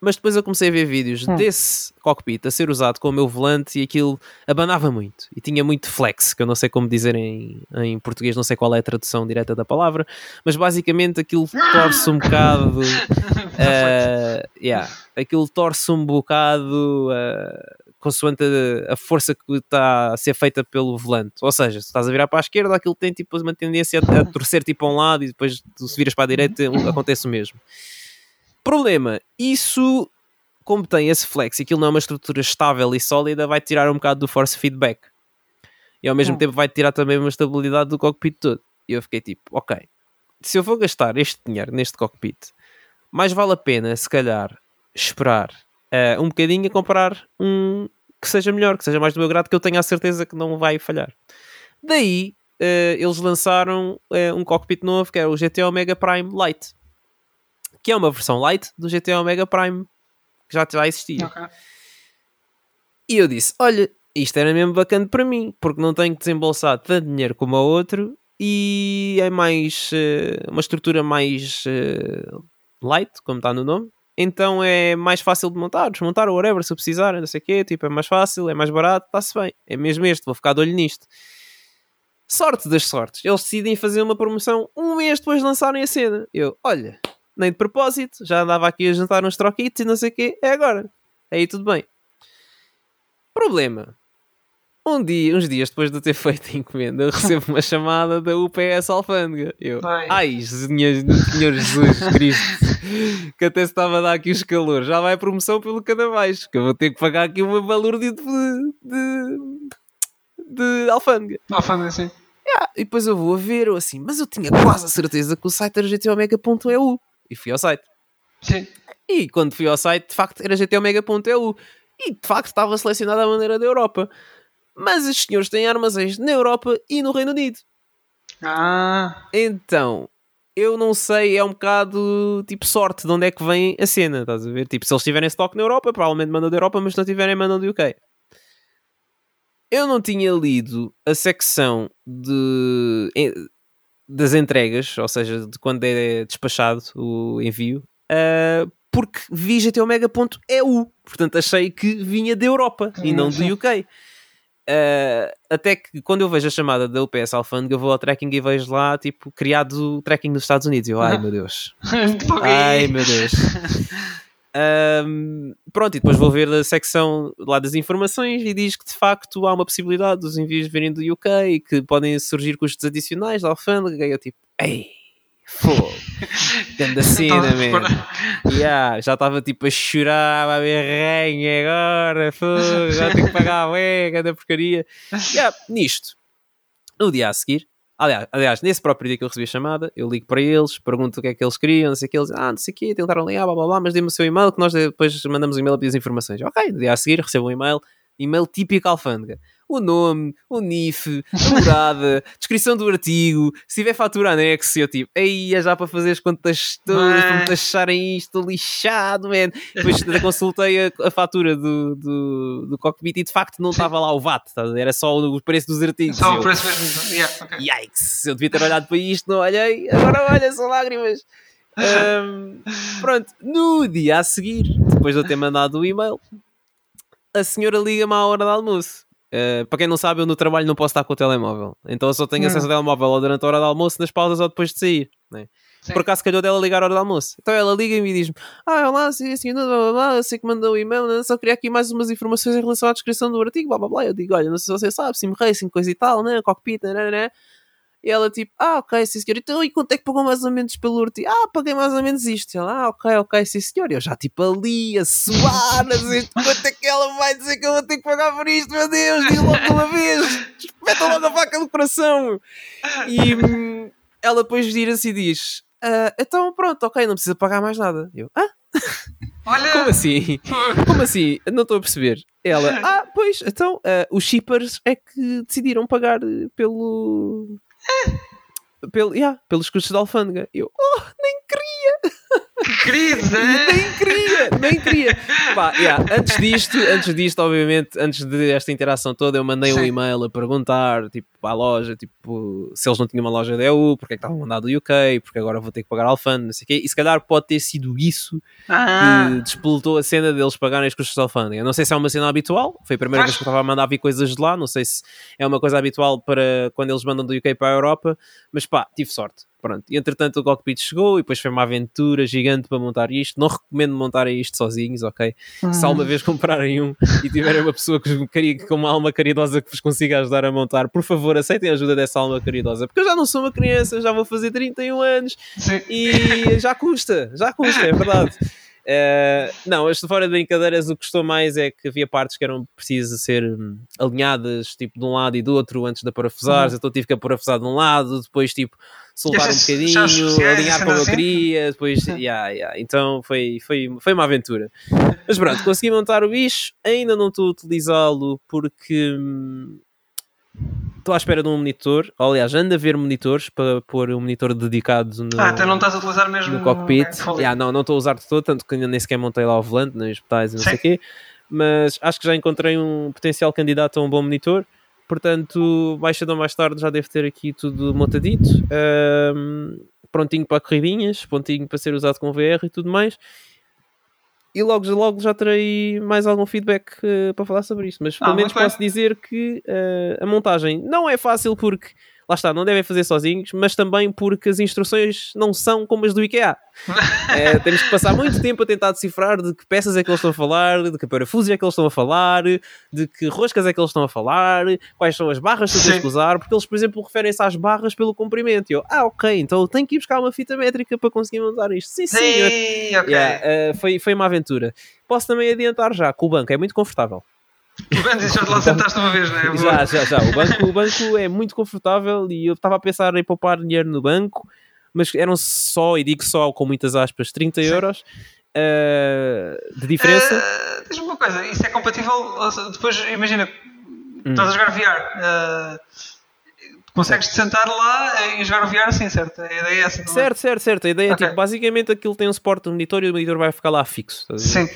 mas depois eu comecei a ver vídeos hum. desse cockpit a ser usado com o meu volante e aquilo abanava muito e tinha muito flex, que eu não sei como dizer em, em português, não sei qual é a tradução direta da palavra, mas basicamente aquilo torce um bocado. uh, yeah, aquilo torce um bocado. Uh, consoante a, a, força que está a ser feita pelo volante. Ou seja, se estás a virar para a esquerda, aquilo tem tipo uma tendência a, a torcer tipo a um lado e depois se viras para a direita acontece o mesmo. Problema, isso, como tem esse flex e aquilo não é uma estrutura estável e sólida, vai tirar um bocado do force feedback. E ao mesmo hum. tempo vai tirar também uma estabilidade do cockpit todo. E eu fiquei tipo, ok, se eu vou gastar este dinheiro neste cockpit, mais vale a pena, se calhar, esperar uh, um bocadinho a comprar um que seja melhor, que seja mais do meu grado, que eu tenha a certeza que não vai falhar. Daí, uh, eles lançaram uh, um cockpit novo, que é o GT Omega Prime Lite que é uma versão light do GTA Omega Prime, que já, já existia. Okay. E eu disse: Olha, isto era mesmo bacana para mim, porque não tenho que desembolsar tanto dinheiro como o outro e é mais uh, uma estrutura mais uh, light, como está no nome. Então é mais fácil de montar, desmontar ou whatever, se eu precisar, não sei o quê, tipo, é mais fácil, é mais barato, está-se bem. É mesmo este, vou ficar de olho nisto. Sorte das sortes, eles decidem fazer uma promoção um mês depois de lançarem a cena. Eu, olha, nem de propósito, já andava aqui a juntar uns troquitos e não sei o quê, é agora. Aí tudo bem. Problema. Um dia, uns dias depois de ter feito a encomenda, eu recebo uma chamada da UPS Alfândega. Eu, Vai. ai, Senhor, Jesus Cristo, que até se estava a dar aqui os calores, já vai promoção pelo cada baixo, que eu vou ter que pagar aqui uma valor de, de, de, de alfândega. Alfândega, sim. Yeah, e depois eu vou a ver, eu assim, mas eu tinha quase a certeza que o site era gtomega.eu e fui ao site. Sim. E quando fui ao site, de facto, era gtomega.eu e de facto estava selecionada a maneira da Europa. Mas os senhores têm armazéns na Europa e no Reino Unido. Ah. Então, eu não sei, é um bocado tipo sorte de onde é que vem a cena, estás a ver? Tipo, se eles tiverem estoque na Europa, provavelmente mandam da Europa, mas se não tiverem, mandam do UK. Eu não tinha lido a secção de das entregas, ou seja, de quando é despachado o envio, uh, porque vi gtomega.eu, portanto achei que vinha da Europa e não do UK. Uh, ah, até que quando eu vejo a chamada da UPS Alfândega, eu vou ao tracking e vejo lá, tipo, criado o tracking dos Estados Unidos. Eu, ai meu Deus, ai meu Deus. Um, pronto, e depois vou ver a secção lá das informações e diz que de facto há uma possibilidade dos envios virem do UK e que podem surgir custos adicionais da alfândega. E eu tipo, ei, fogo, grande cena, man. Yeah, já estava tipo a chorar, a ver renha agora, fogo, já tenho que pagar a ué, grande porcaria. Yeah, nisto, no dia a seguir, Aliás, aliás, nesse próprio dia que eu recebi a chamada, eu ligo para eles, pergunto o que é que eles queriam, não sei o que, eles ah, não sei o que, tentaram ligar, blá blá blá, mas dê-me o seu e-mail que nós depois mandamos um e-mail a pedir as informações. Ok, no dia a seguir recebo um e-mail, e-mail típico alfândega o nome, o NIF, a morada, descrição do artigo, se tiver fatura anexo, eu tipo, aí é já para fazer as contas todas, para me taxarem isto, lixado, man. Depois consultei a, a, fatura do, do, do cockpit e de facto não estava lá o VAT, era só o preço dos artigos. Só o preço mesmo. Yeah, okay. Yikes, eu devia ter olhado para isto, não olhei, agora olha, são lágrimas. Um, pronto, no dia a seguir, depois de eu ter mandado o e-mail, a senhora liga-me à hora do almoço Uh, para quem não sabe, eu no trabalho não posso estar com o telemóvel. Então eu só tenho acesso ao telemóvel ou durante a hora do almoço, nas pausas ou depois de sair. Né? Por acaso calhou dela ligar a hora do almoço. Então ela liga-me e diz-me: Ah, olá, sim, assim, blá, blá, blá, eu sei que mandou o e-mail, né? só queria aqui mais umas informações em relação à descrição do artigo, blá blá blá. Eu digo: Olha, não sei se você sabe, sim racing, coisa e tal, né? Cockpit, né, né, né. E ela tipo, ah, ok, sim senhor. Então, e quanto é que pagou mais ou menos pelo urti? Ah, paguei mais ou menos isto. E ela, ah, ok, ok, sim senhor. E eu já tipo ali a suar, a dizer, quanto é que ela vai dizer que eu vou ter que pagar por isto, meu Deus, diz logo uma vez. do coração. E hum, ela depois vira-se e diz: ah, Então pronto, ok, não precisa pagar mais nada. Eu, ah? Olha... Como assim? Como assim? Não estou a perceber. Ela, ah, pois, então uh, os shippers é que decidiram pagar pelo. Pelo yeah, pelos custos da alfândega. Eu, oh, nem queria! Querido, né? nem queria, nem queria. Pá, yeah, antes disto, antes disto, obviamente, antes desta interação toda, eu mandei Sim. um e-mail a perguntar, tipo, à loja, tipo, se eles não tinham uma loja da EU, porque é que estavam mandado do UK, porque agora vou ter que pagar alfândega, não sei o quê. E se calhar pode ter sido isso ah. que despoletou a cena deles pagarem os custos da alfândega. Não sei se é uma cena habitual, foi a primeira vez que eu estava a mandar vir coisas de lá, não sei se é uma coisa habitual para quando eles mandam do UK para a Europa, mas pá, tive sorte. Pronto, e entretanto o cockpit chegou e depois foi uma aventura gigante para montar isto. Não recomendo montarem isto sozinhos, ok? Uhum. Se alguma vez comprarem um e tiverem uma pessoa que com uma alma caridosa que vos consiga ajudar a montar, por favor, aceitem a ajuda dessa alma caridosa, porque eu já não sou uma criança, já vou fazer 31 anos Sim. e já custa, já custa, é verdade. Uh, não, as fora de brincadeiras, o que gostou mais é que havia partes que eram precisas ser hum, alinhadas, tipo, de um lado e do outro antes de parafusar, uhum. então tive que parafusar de um lado, depois, tipo, soltar um bocadinho, alinhar como eu assim? queria, depois, uhum. yeah, yeah. então foi, foi, foi uma aventura. Mas pronto, consegui montar o bicho, ainda não estou a utilizá-lo porque hum, estou à espera de um monitor. Aliás, ando a ver monitores para pôr um monitor dedicado no, ah, então não estás a utilizar mesmo no cockpit. É, yeah, não, não estou a usar de todo, tanto que ainda nem sequer montei lá o volante, nem os petais e não Sim. sei o quê. Mas acho que já encontrei um potencial candidato a um bom monitor. Portanto, mais cedo ou mais tarde já deve ter aqui tudo montadito. Um, prontinho para corridinhas, prontinho para ser usado com VR e tudo mais e logo, logo já terei mais algum feedback uh, para falar sobre isso. Mas ah, pelo menos posso dizer que uh, a montagem não é fácil porque lá está, não devem fazer sozinhos, mas também porque as instruções não são como as do IKEA. é, temos que passar muito tempo a tentar decifrar de que peças é que eles estão a falar, de que parafusos é que eles estão a falar, de que roscas é que eles estão a falar, quais são as barras que tens que usar, porque eles, por exemplo, referem-se às barras pelo comprimento. E eu, ah, ok, então eu tenho que ir buscar uma fita métrica para conseguir montar isto. Sim, sim. okay. yeah, uh, foi, foi uma aventura. Posso também adiantar já que o banco é muito confortável. O banco já lá sentaste uma vez, não é? Já, já, já. O banco, o banco é muito confortável e eu estava a pensar em poupar dinheiro no banco, mas eram só, e digo só com muitas aspas, 30 Sim. euros. Uh, de diferença. Uh, Diz-me uma coisa, isso é compatível? Depois, imagina, hum. estás a jogar VR. Uh, consegues te sentar lá e jogar o VR assim, certo? A ideia é essa. Certo, certo, certo. A ideia okay. é tipo, basicamente aquilo tem um suporte no monitor e o monitor vai ficar lá fixo. Sim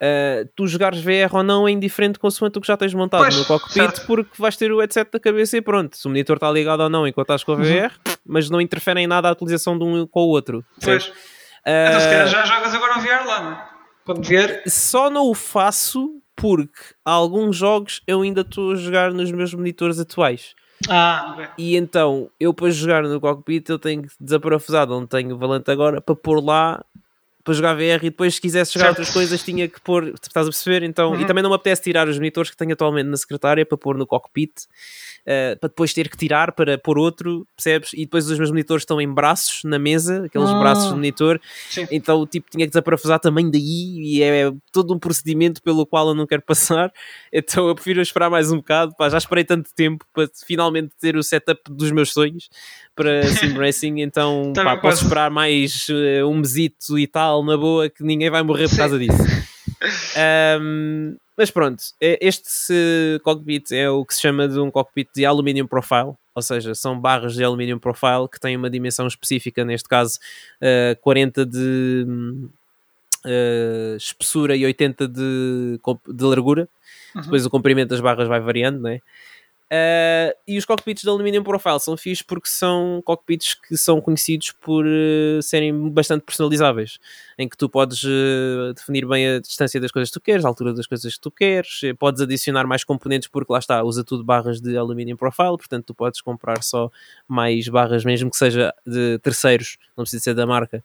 uh, tu jogares VR ou não é indiferente consoante o que já tens montado pois, no cockpit, certo. porque vais ter o headset da cabeça e pronto. Se o monitor está ligado ou não enquanto estás com a VR, uhum. mas não interfere em nada a utilização de um com o outro. Pois. Uh, então se calhar já jogas agora o VR lá, não é? Pode ver. Só não o faço porque alguns jogos eu ainda estou a jogar nos meus monitores atuais. Ah, okay. E então, eu para jogar no cockpit eu tenho que desaparafusar de onde tenho o valente agora para pôr lá para jogar VR e depois se quisesse jogar certo. outras coisas tinha que pôr, estás a perceber? Então, uhum. E também não me apetece tirar os monitores que tenho atualmente na secretária para pôr no cockpit, uh, para depois ter que tirar para pôr outro, percebes? E depois os meus monitores estão em braços na mesa, aqueles uhum. braços de monitor, Sim. então tipo tinha que desaparafusar também daí e é todo um procedimento pelo qual eu não quero passar, então eu prefiro esperar mais um bocado, pá, já esperei tanto tempo para finalmente ter o setup dos meus sonhos para Sim Racing, então pá, posso esperar mais uh, um mesito e tal na boa, que ninguém vai morrer por causa disso. Um, mas pronto, é, este cockpit é o que se chama de um cockpit de aluminium profile, ou seja, são barras de aluminium profile que têm uma dimensão específica, neste caso uh, 40 de uh, espessura e 80 de, de largura. Uhum. Depois o comprimento das barras vai variando, não é? Uh, e os cockpits de aluminium profile são fixos porque são cockpits que são conhecidos por uh, serem bastante personalizáveis, em que tu podes uh, definir bem a distância das coisas que tu queres, a altura das coisas que tu queres, podes adicionar mais componentes porque lá está, usa tudo barras de aluminium profile, portanto tu podes comprar só mais barras, mesmo que seja de terceiros, não precisa ser da marca,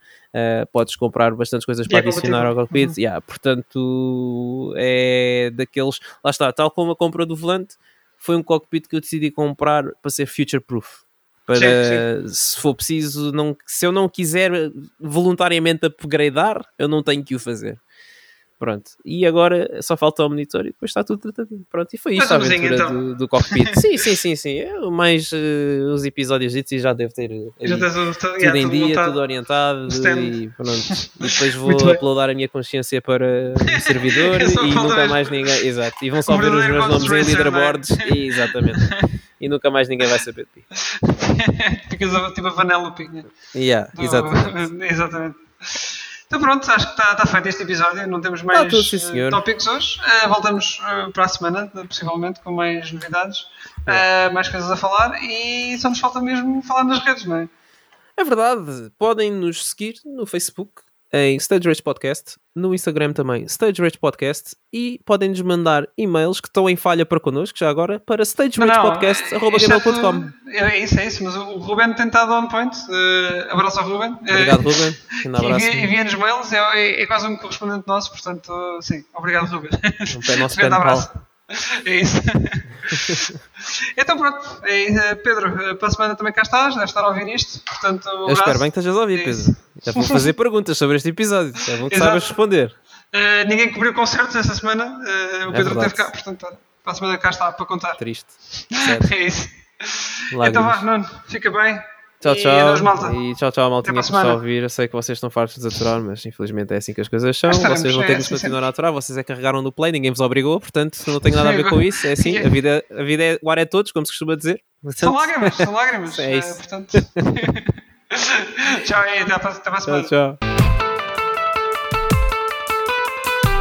podes comprar bastantes coisas para é adicionar ao cockpit, uhum. yeah, portanto é daqueles, lá está, tal como a compra do volante foi um cockpit que eu decidi comprar para ser future proof. Para, sim, sim. se for preciso, não, se eu não quiser voluntariamente upgradear, eu não tenho que o fazer. Pronto. E agora só falta o monitor e depois está tudo tratadinho. Pronto. E foi isto a aventura então. do, do cockpit. sim, sim, sim, sim. É mais uh, os episódios e já deve ter já tudo, tudo yeah, em dia, montado. tudo orientado. E, pronto. e depois vou uploadar a minha consciência para o servidor e nunca mais ninguém. Exato. E vão só ver os meus nomes em leaderboards. É? exatamente. E nunca mais ninguém vai saber de ti. Ficas tipo a Vanellope. Yeah, exatamente. exatamente. Então pronto, acho que está tá feito este episódio. Não temos mais tudo, uh, tópicos hoje. Uh, voltamos uh, para a semana, possivelmente, com mais novidades, é. mais coisas a falar e só nos falta mesmo falar nas redes, não é? É verdade. Podem nos seguir no Facebook, em Stage Rage Podcast, no Instagram também Stage Rage Podcast e podem-nos mandar e-mails que estão em falha para connosco, já agora, para stageragepodcast.com. É, é isso, é isso, mas o Ruben tem estado on point. Uh, abraço ao Ruben. Obrigado, uh, Ruben. Um abraço. Envia-nos mails, é, é, quase um correspondente nosso, portanto, sim, obrigado, Ruben. Um pé nosso um abraço. É isso. então pronto, é, Pedro, eh, para a semana também cá estás, deve estar a ouvir isto. Portanto, um Eu espero bem que estejas a ouvir, é Pedro. Já vou fazer perguntas sobre este episódio. É bom que saibas responder. Uh, ninguém cobriu concertos esta semana. Uh, o é Pedro é teve cá, portanto, para a semana cá está para contar. Triste. é isso. Lágrimas. Então vá, Nuno, fica bem. Tchau, tchau. E, e tchau, tchau, maltinha que está a ouvir. Eu sei que vocês estão fartos de aturar, mas infelizmente é assim que as coisas são. Vocês vão ter de continuar a aturar. Vocês é que carregaram no play, ninguém vos obrigou, portanto não tem nada a ver com isso. É assim, a vida, a vida é, o ar é todos, como se costuma dizer. Portanto... São lágrimas, são lágrimas. É isso. portanto... tchau, e até a próxima. Tchau, tchau.